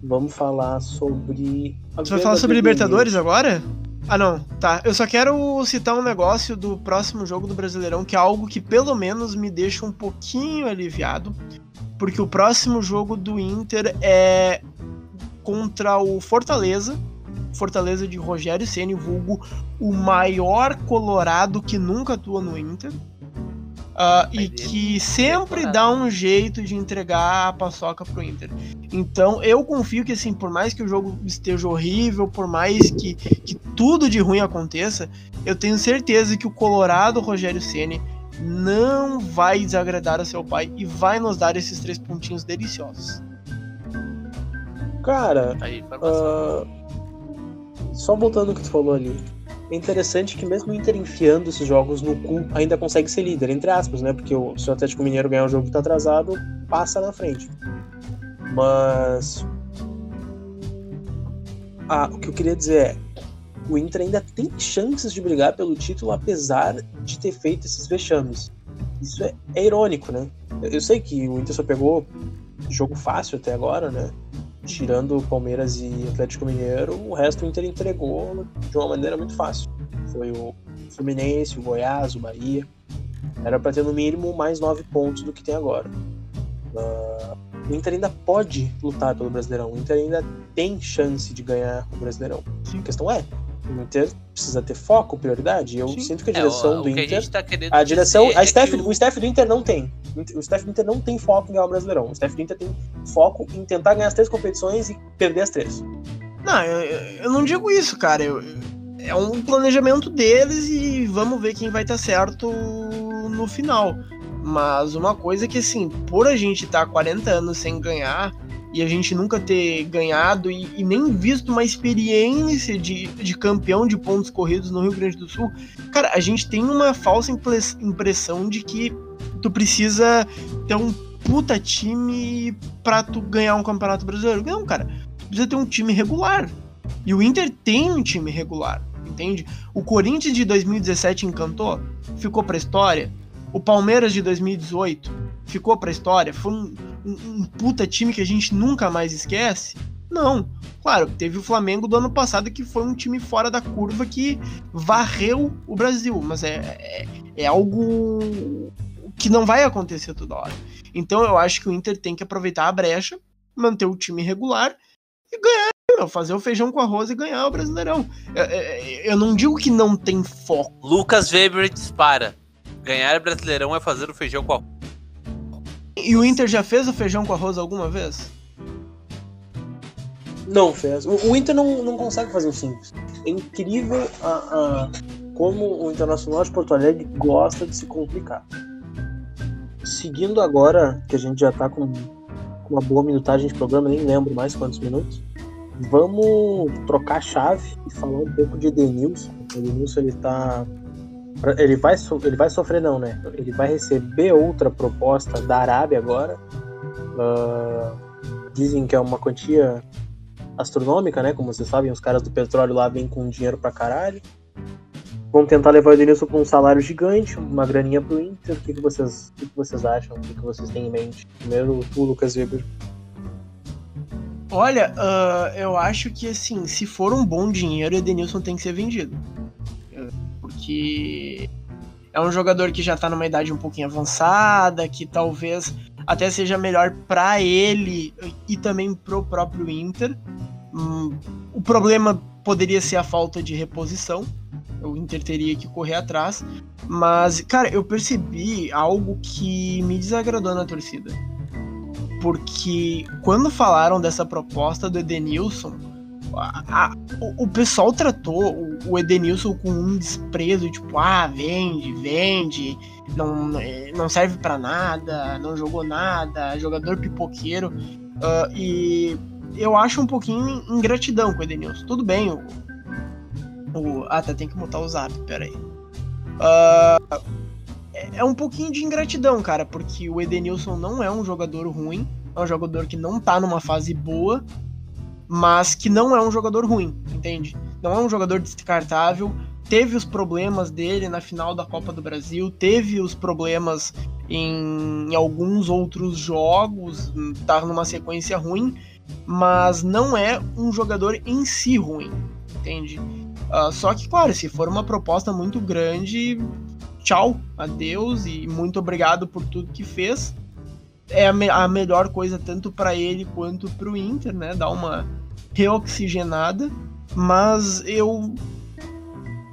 Vamos falar sobre. Você vai falar sobre Libertadores agora? Ah, não. Tá. Eu só quero citar um negócio do próximo jogo do Brasileirão, que é algo que pelo menos me deixa um pouquinho aliviado. Porque o próximo jogo do Inter é contra o Fortaleza. Fortaleza de Rogério Ceni, vulgo o maior colorado que nunca atua no Inter. Uh, e que sempre dá um jeito de entregar a paçoca pro Inter. Então eu confio que assim, por mais que o jogo esteja horrível, por mais que, que tudo de ruim aconteça, eu tenho certeza que o Colorado Rogério Ceni não vai desagradar a seu pai e vai nos dar esses três pontinhos deliciosos. Cara, uh, só voltando ao que tu falou ali, é interessante que mesmo o Inter enfiando esses jogos no cu, ainda consegue ser líder, entre aspas, né? Porque o, se o Atlético Mineiro ganhar o jogo que tá atrasado, passa na frente. Mas. Ah, o que eu queria dizer é. O Inter ainda tem chances de brigar pelo título, apesar de ter feito esses vexames. Isso é, é irônico, né? Eu sei que o Inter só pegou jogo fácil até agora, né? Tirando Palmeiras e Atlético Mineiro, o resto o Inter entregou de uma maneira muito fácil. Foi o Fluminense, o Goiás, o Bahia. Era para ter no mínimo mais nove pontos do que tem agora. Uh, o Inter ainda pode lutar pelo Brasileirão. O Inter ainda tem chance de ganhar o Brasileirão. Sim. A questão é, o Inter precisa ter foco, prioridade. Eu Sim. sinto que a direção é, o, do Inter. A, tá a, direção. A staff, é o... o staff do Inter não tem. O staff do Inter não tem foco em ganhar o Brasileirão. O staff do Inter tem foco em tentar ganhar as três competições e perder as três. Não, eu, eu não digo isso, cara. Eu, é um planejamento deles e vamos ver quem vai estar certo no final. Mas uma coisa é que, assim, por a gente estar tá 40 anos sem ganhar, e a gente nunca ter ganhado e, e, nem visto uma experiência de, de campeão de pontos corridos no Rio Grande do Sul, cara, a gente tem uma falsa impressão de que tu precisa ter um puta time pra tu ganhar um campeonato brasileiro. Não, cara, tu precisa ter um time regular. E o Inter tem um time regular, entende? O Corinthians de 2017 encantou, ficou pra história. O Palmeiras de 2018 ficou pra história, foi um, um, um, puta time que a gente nunca mais esquece? Não. Claro, teve o Flamengo do ano passado que foi um time fora da curva que varreu o Brasil, mas é, é, é algo que não vai acontecer toda hora. Então eu acho que o Inter tem que aproveitar a brecha, manter o time regular e ganhar, fazer o feijão com arroz e ganhar o Brasileirão. Eu, eu não digo que não tem foco. Lucas Weber dispara. Ganhar Brasileirão é fazer o feijão com arroz. E o Inter já fez o feijão com arroz alguma vez? Não fez. O, o Inter não, não consegue fazer o simples. É incrível a, a, como o Internacional de Porto Alegre gosta de se complicar. Seguindo agora, que a gente já tá com, uma boa minutagem de programa, nem lembro mais quantos minutos. Vamos trocar a chave e falar um pouco de Edenilson. O Edenilson ele tá ele vai, ele vai sofrer, não, né? Ele vai receber outra proposta da Arábia agora. Uh, dizem que é uma quantia astronômica, né? Como vocês sabem, os caras do petróleo lá vêm com dinheiro pra caralho. Vão tentar levar o Edenilson com um salário gigante, uma graninha pro Inter. O que, que, vocês, o que, que vocês acham? O que, que vocês têm em mente? Primeiro, tu, Lucas Weber. Olha, uh, eu acho que assim, se for um bom dinheiro, o Edenilson tem que ser vendido que é um jogador que já tá numa idade um pouquinho avançada, que talvez até seja melhor para ele e também pro próprio Inter. Hum, o problema poderia ser a falta de reposição. O Inter teria que correr atrás. Mas, cara, eu percebi algo que me desagradou na torcida. porque quando falaram dessa proposta do Edenilson, a, o, o, pessoal tratou o, o, Edenilson com um desprezo, tipo, ah, vende, vende, não, não serve para nada, não jogou nada, jogador pipoqueiro. Uh, e eu acho um pouquinho ingratidão com o Edenilson. Tudo bem, o. o ah, tá, tem que mutar o zap, peraí. Uh, é um pouquinho de ingratidão, cara, porque o Edenilson não é um jogador ruim, é um jogador que não tá numa fase boa, mas que não é um jogador ruim, entende? Não é um jogador descartável. Teve os problemas dele na final da Copa do Brasil, teve os problemas em, em alguns outros jogos, tá numa sequência ruim, mas não é um jogador em si ruim, entende? Uh, só que, claro, se for uma proposta muito grande, tchau, adeus e muito obrigado por tudo que fez. É a, me a melhor coisa tanto para ele quanto para o Inter, né? Dar uma reoxigenada. Mas eu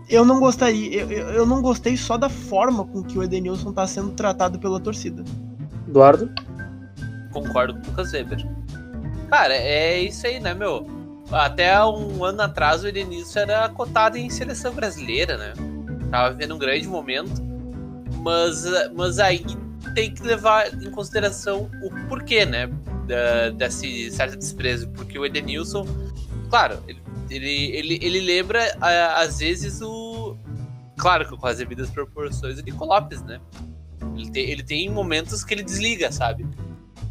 eu não gostaria, eu, eu não gostei só da forma com que o Edenilson está sendo tratado pela torcida. Eduardo? Concordo com o Lucas Weber. Cara, é isso aí, né, meu? Até um ano atrás o Edenilson era cotado em seleção brasileira, né? Tava vivendo um grande momento. Mas, mas aí tem que levar em consideração o porquê, né? Da, desse certo desprezo. Porque o Edenilson, claro, ele, ele, ele, lembra às vezes o. Claro que com as devidas proporções o Nico Lopes, né? Ele tem, ele tem momentos que ele desliga, sabe?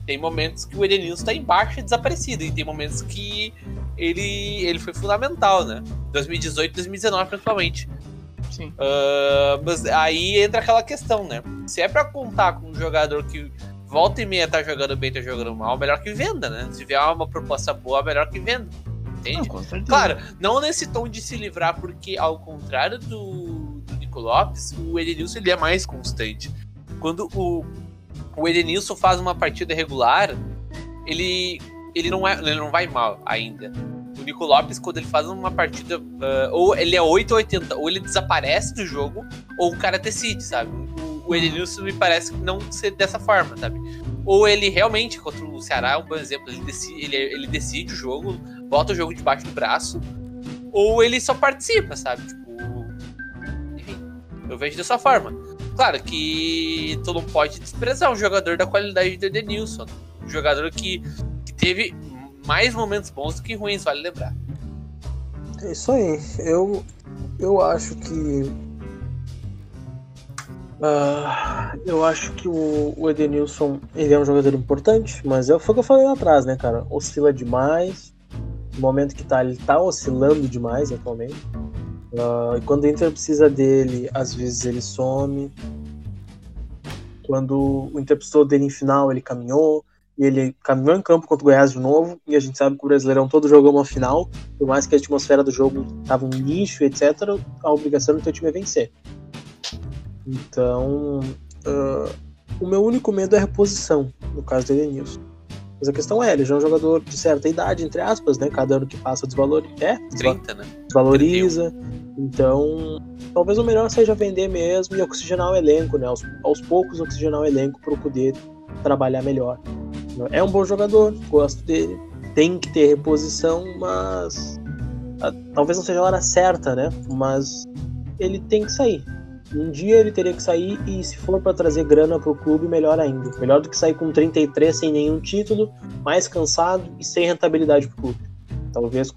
Tem momentos que o Edenilson tá embaixo e desaparecido. E tem momentos que ele, ele foi fundamental, né? 2018, 2019 principalmente. Uh, mas aí entra aquela questão, né? Se é para contar com um jogador que volta e meia tá jogando bem, tá jogando mal, melhor que venda, né? Se vier uma proposta boa, melhor que venda. Entende? Não, claro, não nesse tom de se livrar, porque ao contrário do, do Nico Lopes, o Edenilson ele é mais constante. Quando o, o Edenilson faz uma partida regular, ele, ele, não, é, ele não vai mal ainda o Nico Lopes, quando ele faz uma partida, uh, ou ele é 8 ou 80, ou ele desaparece do jogo, ou o cara decide, sabe? O, Edenilson me parece não ser dessa forma, sabe? Ou ele realmente, contra o Ceará, é um bom exemplo, ele decide, ele, ele decide o jogo, bota o jogo debaixo do braço, ou ele só participa, sabe? Tipo, enfim, eu vejo dessa forma. Claro que tu não pode desprezar um jogador da qualidade do Edenilson. Um jogador que, que teve mais momentos bons do que ruins, vale lembrar. É isso aí. Eu, eu acho que. Uh, eu acho que o, o, Edenilson ele é um jogador importante, mas é, o que eu falei lá atrás, né, cara? Oscila demais. No momento que tá, ele tá oscilando demais atualmente. Uh, e quando o Inter precisa dele, às vezes ele some. Quando o Inter precisou dele em final, ele caminhou ele caminhou em campo contra o Goiás de novo, e a gente sabe que o Brasileirão todo jogou uma final, por mais que a atmosfera do jogo tava um lixo, etc., a obrigação do teu time é vencer. Então, uh, o meu único medo é a reposição, no caso do Edenilson. Mas a questão é, ele já é um jogador de certa idade, entre aspas, né? Cada ano que passa desvaloriza. É, 30, né? Desvaloriza. 31. Então, talvez o melhor seja vender mesmo e oxigenar o elenco, né? Aos, aos poucos oxigenar o elenco para poder trabalhar melhor. É um bom jogador, gosto dele. Tem que ter reposição, mas a, talvez não seja a hora certa, né? Mas ele tem que sair. Um dia ele teria que sair e se for para trazer grana pro clube, melhor ainda. Melhor do que sair com 33 sem nenhum título, mais cansado e sem rentabilidade pro clube. Talvez.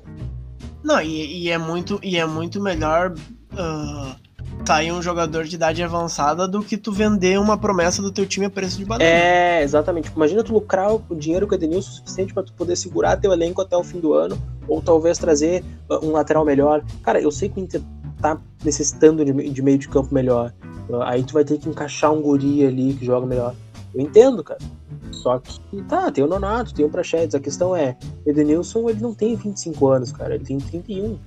Não, e, e é muito e é muito melhor uh, sair um jogador de idade avançada do que tu vender uma promessa do teu time a preço de banana. É, exatamente. Imagina tu lucrar o dinheiro com o Edenilson o suficiente para tu poder segurar teu elenco até o fim do ano, ou talvez trazer uh, um lateral melhor. Cara, eu sei que o Inter tá necessitando de, de meio de campo melhor. Uh, aí tu vai ter que encaixar um guri ali que joga melhor. Eu entendo, cara. Só que, tá, tem o Nonato, tem o Prachedes. A questão é, Edenilson, ele não tem 25 anos, cara. Ele tem 31.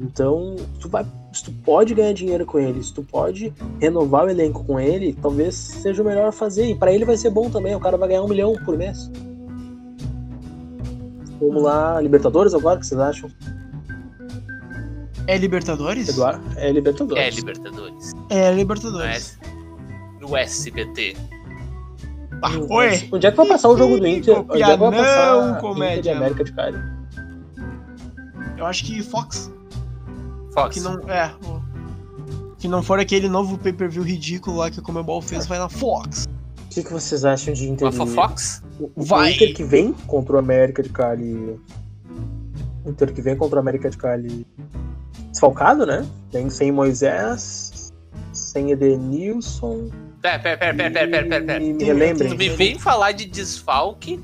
Então, tu vai, se tu pode ganhar dinheiro com ele, se tu pode renovar o elenco com ele, talvez seja o melhor fazer. E para ele vai ser bom também, o cara vai ganhar um milhão por mês. Vamos lá, Libertadores agora, o que vocês acham? É Libertadores? Eduardo, é Libertadores. É Libertadores. É Libertadores. No, S... no SBT. Ah, oi. Onde é que vai passar o jogo do Inter? Onde é que vai passar comédia. Inter de América de Cali? Eu acho que Fox. Fox. Que não. É. o- Que não for aquele novo pay-per-view ridículo lá que a Comebol fez, vai na Fox. O que, que vocês acham de Inter? De- Fox? O- o Vai. Inter que vem contra o América de Cali. O Inter que vem contra o América de Cali. Desfalcado, né? Vem sem Moisés, sem Edenilson. Pera, pera, pera, pera, pera, pera, pera, pera. E me relembrem. Tu me vem falar de desfalque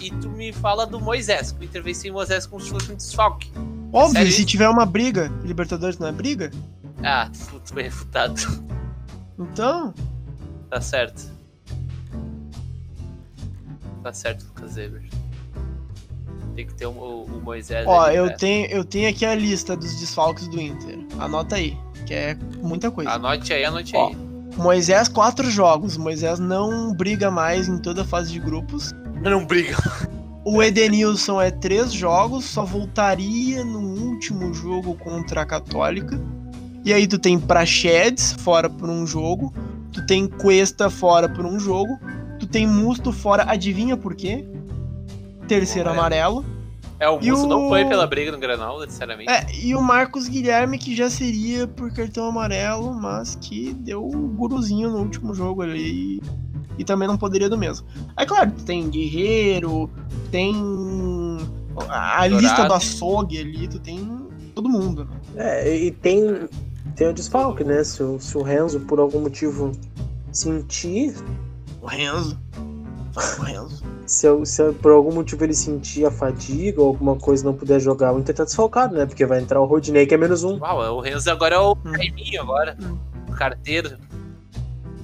e tu me fala do Moisés. que O Inter vem sem Moisés como se fosse um desfalque. Óbvio, Sério se tiver uma briga, Libertadores não é briga? Ah, tu foi refutado. Então. Tá certo. Tá certo, Lucas Weber. Tem que ter o, o- o Moisés. Ó, ali, eu né? tenho, eu tenho aqui a lista dos desfalques do Inter. Anota aí, que é muita coisa. Anote aí, anote Ó. aí. Moisés, quatro jogos. Moisés não briga mais em toda a fase de grupos. Não briga. O Edenilson é três jogos, só voltaria no último jogo contra a Católica. E aí tu tem Prachedes fora por um jogo, tu tem Cuesta fora por um jogo, tu tem Musto fora, adivinha por quê? Terceiro Amarelo. amarelo. É, o Musso o- não foi pela briga no Granal, necessariamente. É, e o Marcos Guilherme, que já seria por cartão amarelo, mas que deu o guruzinho no último jogo ali. E também não poderia do mesmo. Aí, claro, tem Guerreiro, tem a, Dourado. lista do açougue ali, tu tem todo mundo. né? É, e tem, tem o desfalque, né? Se o, se o Renzo, por algum motivo, sentir. O Renzo. O Renzo. Se, eu- se eu- por algum motivo ele sentir a fadiga ou alguma coisa e não puder jogar, o Inter tá desfalcado, né? Porque vai entrar o Rodinei, que é menos um. Uau, o Renzo agora é o Hum. Raiminho agora. Hum. O carteiro.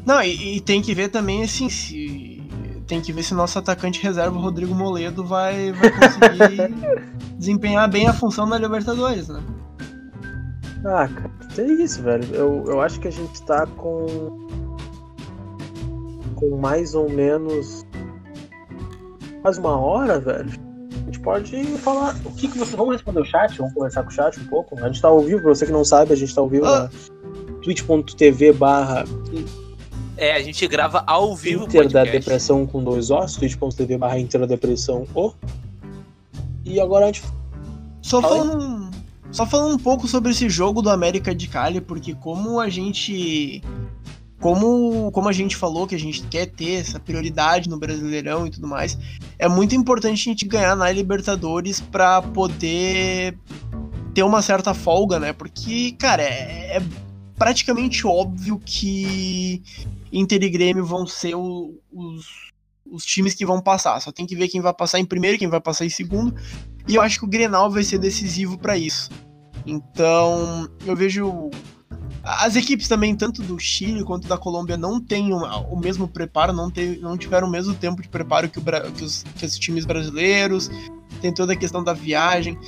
Não, e, e tem que ver também, assim, se. Tem que ver se nosso atacante reserva, o Rodrigo Moledo, vai, vai conseguir desempenhar bem a função na Libertadores, né? Ah, cara, é isso, velho. Eu, eu acho que a gente tá com. Com mais ou menos. Quase uma hora, velho. A gente pode falar. O que, que você. Vamos responder o chat? Vamos conversar com o chat um pouco? A gente tá ao vivo, pra você que não sabe, a gente tá ao vivo Ah. na twitch.tv barra É, a gente grava ao vivo o Inter da. Depressão com dois ossos, twitch.tv barra Inter da Depressão o. E agora a gente. Só falando, só falando um pouco sobre esse jogo do América de Cali, porque como a gente. Como, como a gente falou que a gente quer ter essa prioridade no Brasileirão e tudo mais, é muito importante a gente ganhar na Libertadores pra poder ter uma certa folga, né? Porque, cara, é, é praticamente óbvio que Inter e Grêmio vão ser o- os, os times que vão passar. Só tem que ver quem vai passar em primeiro, quem vai passar em segundo. E eu acho que o Grenal vai ser decisivo para isso. Então, eu vejo. As equipes também, tanto do Chile quanto da Colômbia, não têm o mesmo preparo, não, te- não tiveram o mesmo tempo de preparo que, o que os, que os times brasileiros. Tem toda a questão da viagem.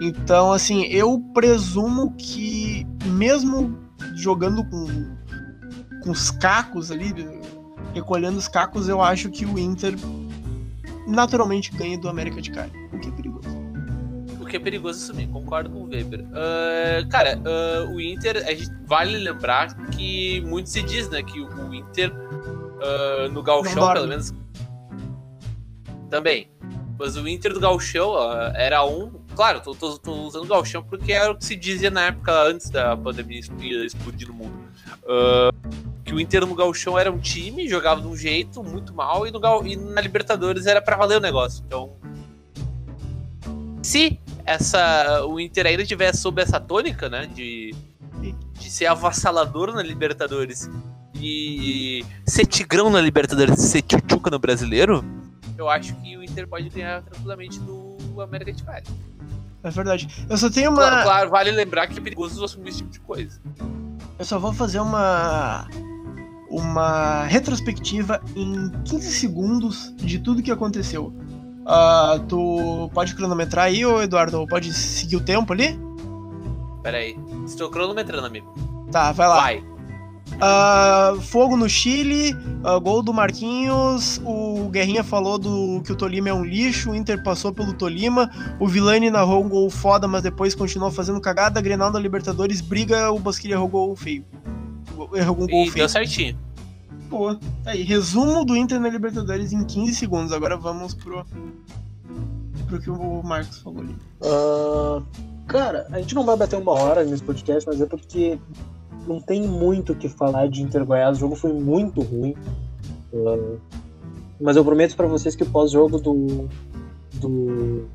Então, assim, eu presumo que, mesmo jogando com, com os cacos ali, recolhendo os cacos, eu acho que o Inter naturalmente ganha do América de Cali, o que é perigoso. O que é perigoso assumir, concordo com o Weber. Ah, cara, ah, o Inter, a gente vale lembrar que muito se diz, né, que o Inter ah, no Galchão, pelo menos. Também. Mas o Inter do Galchão era um. Claro, tô, tô, tô usando o Galchão porque era o que se dizia na época antes da pandemia explodir, no mundo. Ah, que o Inter no Galchão era um time, jogava de um jeito muito mal, e, no Gal- e na Libertadores era pra valer o negócio. Então. Se essa, o Inter ainda tiver sob essa tônica, né? De, de ser avassalador na Libertadores e ser tigrão na Libertadores ser tchutchuca no brasileiro, eu acho que o Inter pode ganhar tranquilamente do América de Cali. É verdade. Eu só tenho Claro, uma. claro, vale lembrar que é perigoso assumir esse tipo de coisa. Eu só vou fazer uma. Uma retrospectiva em 15 segundos de tudo que aconteceu. Ah, tu pode cronometrar aí, ô Eduardo? Pode seguir o tempo ali? Pera aí. Estou cronometrando, amigo. Tá, vai lá. Vai. Ah, fogo no Chile, ah, gol do Marquinhos, o Guerrinha falou do que o Tolima é um lixo, o Inter passou pelo Tolima, o Vilani narrou um gol foda, mas depois continuou fazendo cagada, Grenal da Libertadores, briga, o Bosquilha errou gol feio. Errou um gol E feio. deu certinho. Boa. Tá aí, resumo do Inter na Libertadores em 15 segundos. Agora vamos pro, pro que o Marcos falou ali. Uh, cara, a gente não vai bater uma hora nesse podcast, mas é porque não tem muito o que falar de Inter Goiás. O jogo foi muito ruim. Uh, mas eu prometo para vocês que pós-jogo do, do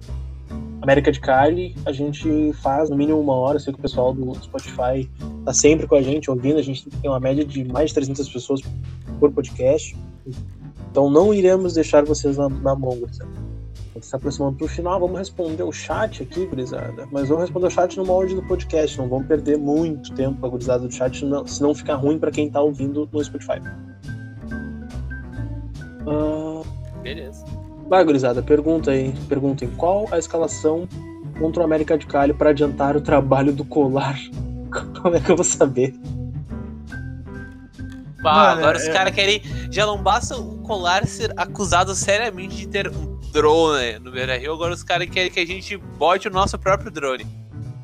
América de Cali, a gente faz no mínimo uma hora. Sei que o pessoal do Spotify tá sempre com a gente, ouvindo. A gente tem uma média de mais de 300 pessoas por podcast. Então não iremos deixar vocês na, na mão, gurizada. Se tá aproximando pro final, vamos responder o chat aqui, gurizada. Mas vamos responder o chat no molde do podcast. Não vamos perder muito tempo com a gurizada do chat, senão, senão fica ruim para quem tá ouvindo no Spotify. Uh... Beleza. Vai, gurizada, pergunta aí. Perguntem qual a escalação contra o América de Cali para adiantar o trabalho do colar. Como é que eu vou saber? Bah, agora é... os caras querem. Já não basta o colar ser acusado seriamente de ter um drone no Beira Rio, agora os caras querem que a gente bote o nosso próprio drone.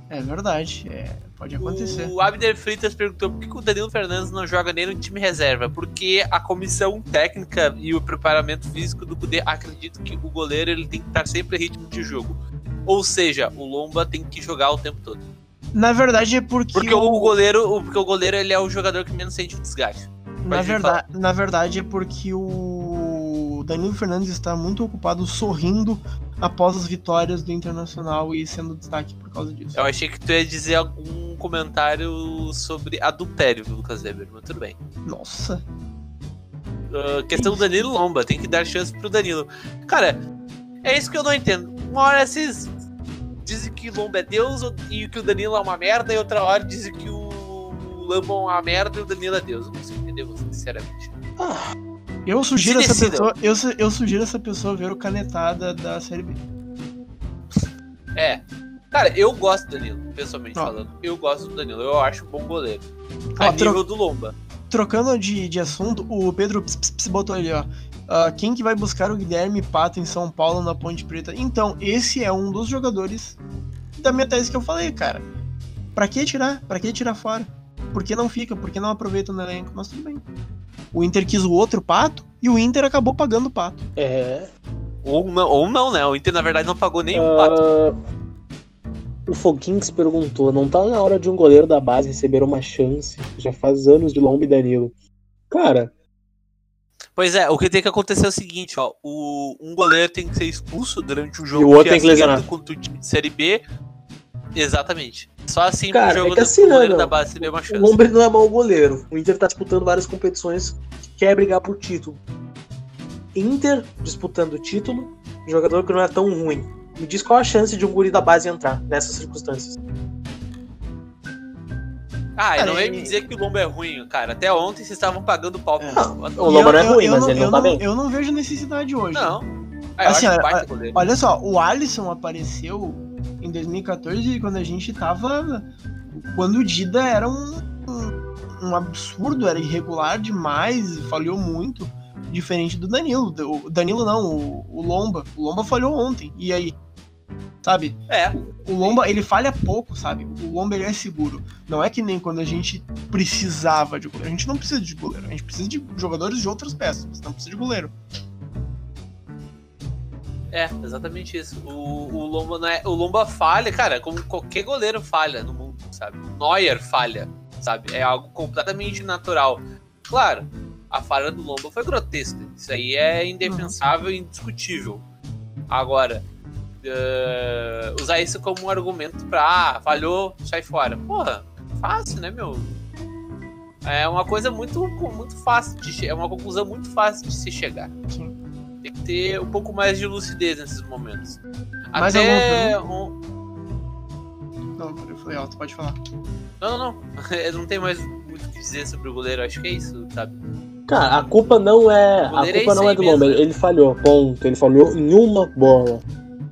É verdade, é, pode acontecer. O Abner Freitas perguntou por que o Danilo Fernandes não joga nem no time reserva. Porque a comissão técnica e o preparamento físico do Cudê acredito que o goleiro ele tem que estar sempre em ritmo de jogo. Ou seja, o Lomba tem que jogar o tempo todo. Na verdade é porque. Porque o, o goleiro, porque o goleiro ele é o jogador que menos sente o desgaste. Na verdade, na verdade é porque o Danilo Fernandes está muito ocupado sorrindo após as vitórias do Internacional e sendo destaque por causa disso. Eu achei que tu ia dizer algum comentário sobre adultério do Lucas Weber, mas tudo bem. Nossa. Uh, questão do Danilo Lomba, tem que dar chance pro Danilo. Cara, é isso que eu não entendo. Uma hora esses dizem que Lomba é Deus e que o Danilo é uma merda, e outra hora dizem que o Lomba é uma merda e o Danilo é Deus. Eu não consigo entender, sinceramente. Ah. Eu sugiro, essa pessoa, eu, eu sugiro essa pessoa ver o canetada da série B. É. Cara, eu gosto do Danilo, pessoalmente falando. Eu gosto do Danilo, eu acho um bom goleiro. A nível tro... do Lomba. Trocando de, de assunto, o Pedro ps, ps, botou ali, ó. Uh, quem que vai buscar o Guilherme Pato em São Paulo na Ponte Preta? Então, esse é um dos jogadores da minha tese que eu falei, cara. Pra que tirar? Pra que tirar fora? Por que não fica? Por que não aproveita no elenco? Mas tudo bem. O Inter quis o outro pato e o Inter acabou pagando o pato. É. Ou não, ou não, né? O Inter, na verdade, não pagou nenhum uh... pato. O Foguinhos perguntou: não tá na hora de um goleiro da base receber uma chance? Já faz anos de Lomba e Danilo. Cara. Pois é, o que tem que acontecer é o seguinte, ó. O, um goleiro tem que ser expulso durante o jogo e o outro que tem que lesionar. contra o time de Série B. Exatamente. Só assim Cara, pro jogo é que assim, goleiro não, da base receber uma chance. O Lomba não é mau goleiro. O Inter tá disputando várias competições quer brigar por título. Inter disputando o título, jogador que não é tão ruim. Me diz qual a chance de um guri da base entrar nessas circunstâncias. Ah, não ia me dizer que o Lomba é ruim, cara. Até ontem vocês estavam pagando pau é. O Lomba não é ruim, eu, mas não, ele não tá bem. Eu não vejo necessidade hoje. Não. Ah, assim, olha só, o Alisson apareceu em 2014 quando a gente tava. Quando o Dida era um, um, um absurdo, era irregular demais, falhou muito. Diferente do Danilo. O Danilo não, o, o Lomba. O Lomba falhou ontem. E aí? sabe? É. O Lomba, ele falha pouco, sabe? O Lomba, ele é seguro. Não é que nem quando a gente precisava de goleiro. A gente não precisa de goleiro. A gente precisa de jogadores de outras peças. Não precisa de goleiro. É, exatamente isso. O, o, Lomba não é, o Lomba falha, cara, como qualquer goleiro falha no mundo, sabe? O Neuer falha, sabe? É algo completamente natural. Claro, a falha do Lomba foi grotesca. Isso aí é indefensável e indiscutível. Agora, uh, usar isso como um argumento pra, ah, falhou, sai fora. Porra, fácil, né, meu? É uma coisa muito, muito fácil de É uma conclusão muito fácil de se chegar. Sim tem que ter um pouco mais de lucidez nesses momentos. Mas Até um... Não, eu falei alto, pode falar. Não, não, não. Eu não tenho mais muito o que dizer sobre o goleiro, acho que é isso, sabe? Cara, a culpa não é. A culpa é não é do Lomba, ele falhou, ponto. Ele falhou em uma bola.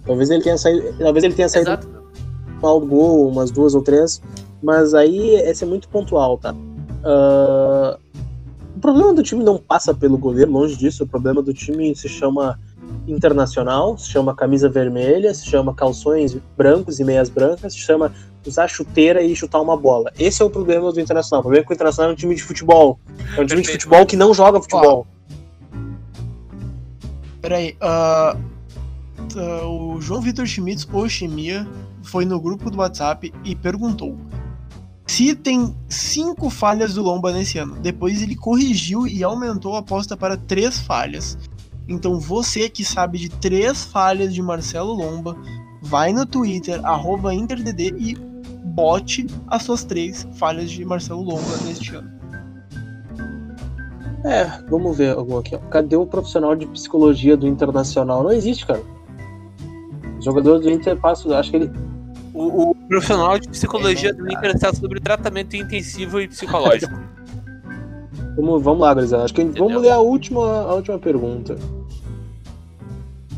Talvez ele tenha saído. Talvez ele tenha saído Exato. mal do gol, umas duas ou três. Mas aí esse é muito pontual, tá? Uh, o problema do time não passa pelo goleiro, longe disso. O problema do time se chama internacional, se chama camisa vermelha, se chama calções brancos e meias brancas, se chama usar chuteira e chutar uma bola. Esse é o problema do Internacional. O problema é que o Internacional é um time de futebol. É um time de futebol que não joga futebol. Peraí, ah, ah, o João Vitor Schmitz, ou Chimia, foi no grupo do WhatsApp e perguntou se tem cinco falhas do Lomba nesse ano. Depois ele corrigiu e aumentou a aposta para três falhas. Então você que sabe de três falhas de Marcelo Lomba, vai no Twitter, InterDD e bote as suas três falhas de Marcelo Lomba neste ano. É, vamos ver algum aqui. Cadê o profissional de psicologia do Internacional? Não existe, cara. Jogador do Inter passa, acho que ele. O, o profissional de psicologia do Inter está sobre tratamento intensivo e psicológico. Vamos, vamos lá, Grisel. Acho que gente- vamos ler a última, a última pergunta.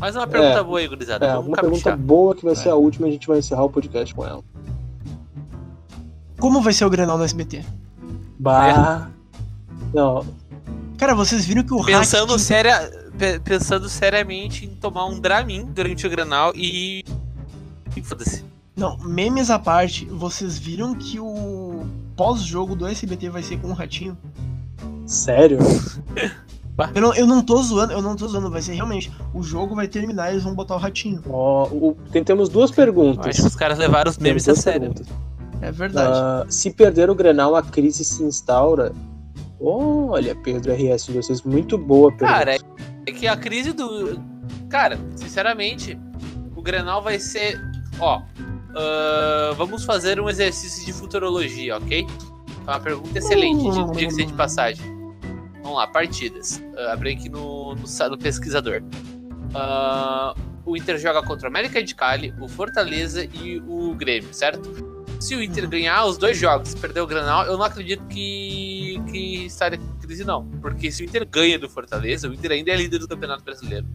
Mais uma pergunta É. boa aí, gurizada. É, Vamos uma pergunta boa que vai ser É. a última e a gente vai encerrar o podcast com ela. Como vai ser o Grenal no SBT? Bah. Não, Cara, vocês viram que o Pensando, Hack- séria, pe- pensando seriamente em tomar um Dramin durante o Granal e. e Foda-se. Não, memes à parte, vocês viram que o pós-jogo do SBT vai ser com o Ratinho? sério? Eu não, eu não tô zoando, eu não tô zoando, vai ser realmente. O jogo vai terminar e eles vão botar o Ratinho. Ó, o- tem- temos duas Eu perguntas. Acho que os caras levaram os memes a sério. perguntas. É verdade. Ah, se perder o Grenal, a crise se instaura. Olha, Pedro RS de vocês, muito boa pergunta. Cara, é, é que a crise do. Cara, sinceramente, o Grenal vai ser. Ó. ah, vamos fazer um exercício de futurologia, ok? É uma pergunta excelente, de- diga-se de passagem. Vamos lá, partidas. Ah, abri aqui no, no, no pesquisador. Ah, o Inter joga contra o América de Cali, o Fortaleza e o Grêmio, certo? Se o Inter ganhar os dois jogos e perder o Granal, eu não acredito que, que estaria em crise, não. Porque se o Inter ganha do Fortaleza, o Inter ainda é líder do Campeonato Brasileiro.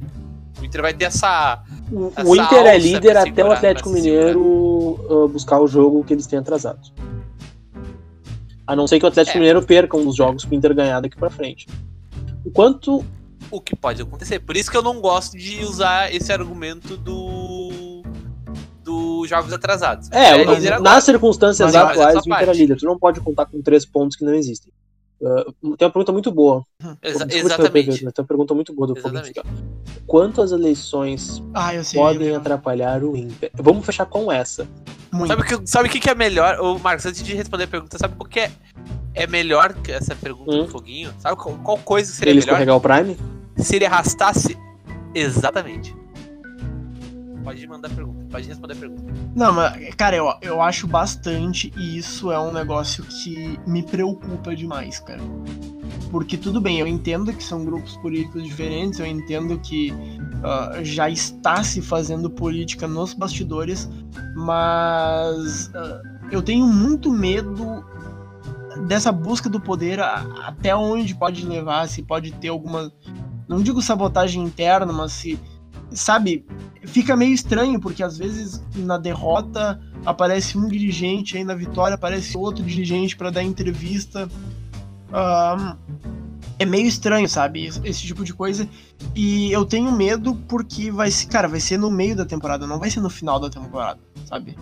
O Inter vai ter essa. O, essa o Inter é líder até o segurar, Atlético Mineiro ah, buscar o jogo que eles têm atrasado. A não ser que o Atlético É. Mineiro perca um dos jogos que o Inter ganhar daqui pra frente. Enquanto O que pode acontecer. Por isso que eu não gosto de usar esse argumento do. dos jogos atrasados. É, agora. nas circunstâncias Mas atuais, o Inter é líder. Tu não pode contar com três pontos que não existem. Ah, tem uma pergunta muito boa. Exa- Desculpa te interromper, exatamente. Mas tem uma pergunta muito boa do Foguinho Exatamente. Quanto as eleições Ah, eu sei. podem eu- atrapalhar o Inter? Vamos fechar com essa. Muito. Sabe o que, sabe o que que é melhor? Ô, Marcos, antes de responder a pergunta, sabe o que é, é melhor que essa pergunta Hum. do Foguinho? Sabe qual, qual coisa seria Ele melhor? escorregar o Prime? Se ele arrastasse. Exatamente. Pode mandar a pergunta, pode responder a pergunta. Não, mas, cara, eu, eu acho bastante e isso é um negócio que me preocupa demais, cara. Porque tudo bem, eu entendo que são grupos políticos diferentes, eu entendo que ah, já está se fazendo política nos bastidores, mas ah, eu tenho muito medo dessa busca do poder até onde pode levar, se pode ter alguma. Não digo sabotagem interna, mas se. Sabe, fica meio estranho, porque às vezes na derrota aparece um dirigente, aí na vitória aparece outro dirigente para dar entrevista. Ahn, é meio estranho, sabe? Esse tipo de coisa. E eu tenho medo porque vai ser, cara, vai ser no meio da temporada, não vai ser no final da temporada, sabe?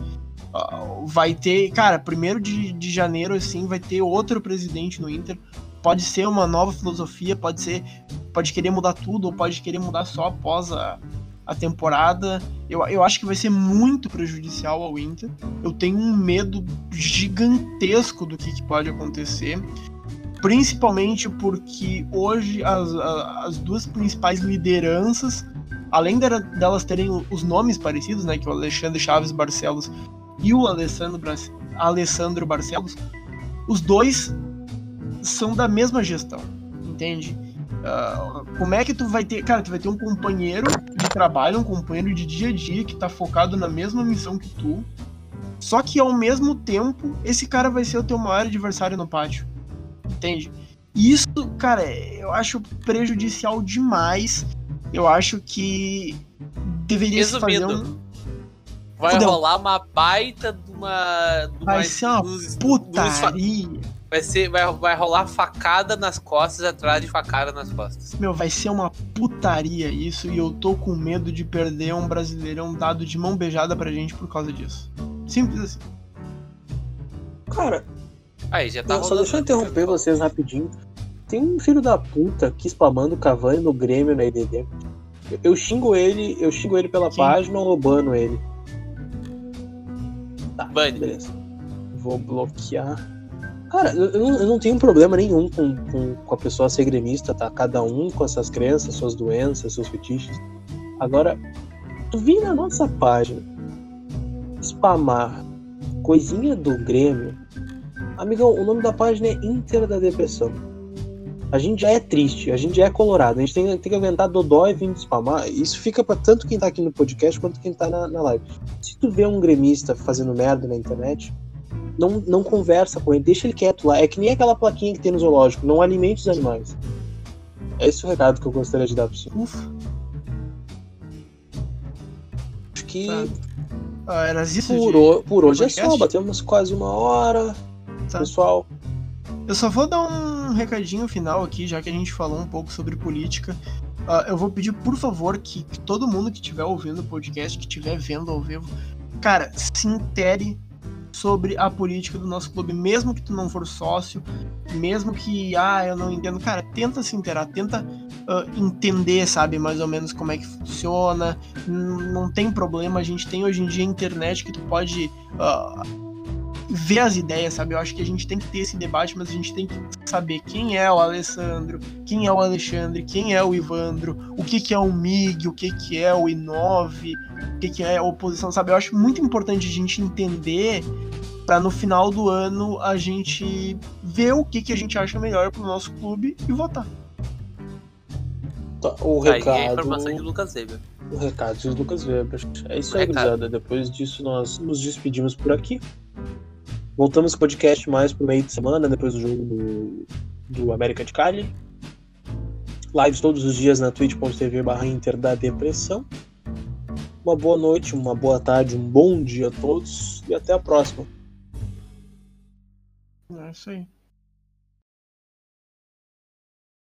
Ah, vai ter, cara, primeiro de, de janeiro, assim, vai ter outro presidente no Inter. Pode ser uma nova filosofia, pode ser. Pode querer mudar tudo, ou pode querer mudar só após a, a temporada. Eu, eu acho que vai ser muito prejudicial ao Inter. Eu tenho um medo gigantesco do que, que pode acontecer. Principalmente porque hoje as, as duas principais lideranças, além dela- delas terem os nomes parecidos, né? Que o Alexandre Chaves Barcelos e o Alessandro, Alessandro Barcelos, os dois são da mesma gestão, entende? Ah, como é que tu vai ter. Cara, tu vai ter um companheiro de trabalho, um companheiro de dia a dia que tá focado na mesma missão que tu. Só que ao mesmo tempo, esse cara vai ser o teu maior adversário no pátio. Entende? Isso, cara, eu acho prejudicial demais. Eu acho que deveria se fazer um. Vai Fudeu. rolar uma baita de uma. De Vai uma ser uma dos- Putaria. Vai, ser, vai, vai rolar facada nas costas atrás de facada nas costas. Meu, vai ser uma putaria isso e eu tô com medo de perder um brasileirão dado de mão beijada pra gente por causa disso. Simples assim. Cara, Aí, já tá Não, só deixa eu interromper vocês rapidinho. Tem um filho da puta aqui spamando o Cavani no Grêmio na IDD. Eu, eu xingo ele, eu xingo ele pela Quem? página ou bano ele. Tá, Bane. beleza. Vou bloquear. Cara, eu, eu não, tenho problema nenhum com, com, com a pessoa ser gremista, tá? Cada um com essas crenças, suas doenças, seus fetiches. Agora, tu vir na nossa página spamar coisinha do Grêmio, amigão, o nome da página é Inter da Depressão. A gente já é triste, a gente já é colorado, a gente tem, tem que aguentar dodó e vir spamar. Isso fica pra tanto quem tá aqui no podcast quanto quem tá na, na live. Se tu vê um gremista fazendo merda na internet, não, não conversa com ele, deixa ele quieto lá. É que nem aquela plaquinha que tem no zoológico, não alimente os animais. É esse o recado que eu gostaria de dar pra você. Ufa. Acho que Tá. Ah, era isso por, de... ho- por hoje é podcast? só, batemos quase uma hora. Tá. Pessoal, Eu só vou dar um recadinho final aqui, já que a gente falou um pouco sobre política. Ah, eu vou pedir, por favor, que, que todo mundo que estiver ouvindo o podcast, que estiver vendo ao vivo, cara, se intere sobre a política do nosso clube, mesmo que tu não for sócio, mesmo que, ah, eu não entendo, cara, tenta se inteirar, tenta ah, entender, sabe, mais ou menos como é que funciona, N- não tem problema, a gente tem hoje em dia internet que tu pode ah, ver as ideias, sabe? Eu acho que a gente tem que ter esse debate, mas a gente tem que saber quem é o Alessandro, quem é o Alexandre, quem é o Ivandro, o que, que é o MIG, o que, que é o I9, o que, que é a oposição, sabe? Eu acho muito importante a gente entender para no final do ano a gente ver o que, que a gente acha melhor pro nosso clube e votar. tá, o Aí, é a recado. informação de Lucas Weber. O recado de Lucas Weber. É isso aí, Recado. gurizada. Depois disso, nós nos despedimos por aqui. Voltamos com o podcast mais pro meio de semana, depois do jogo do, do América de Cali. Lives todos os dias na twitch.tv barra Inter da Depressão. Uma boa noite, uma boa tarde, um bom dia a todos e até a próxima. É isso aí.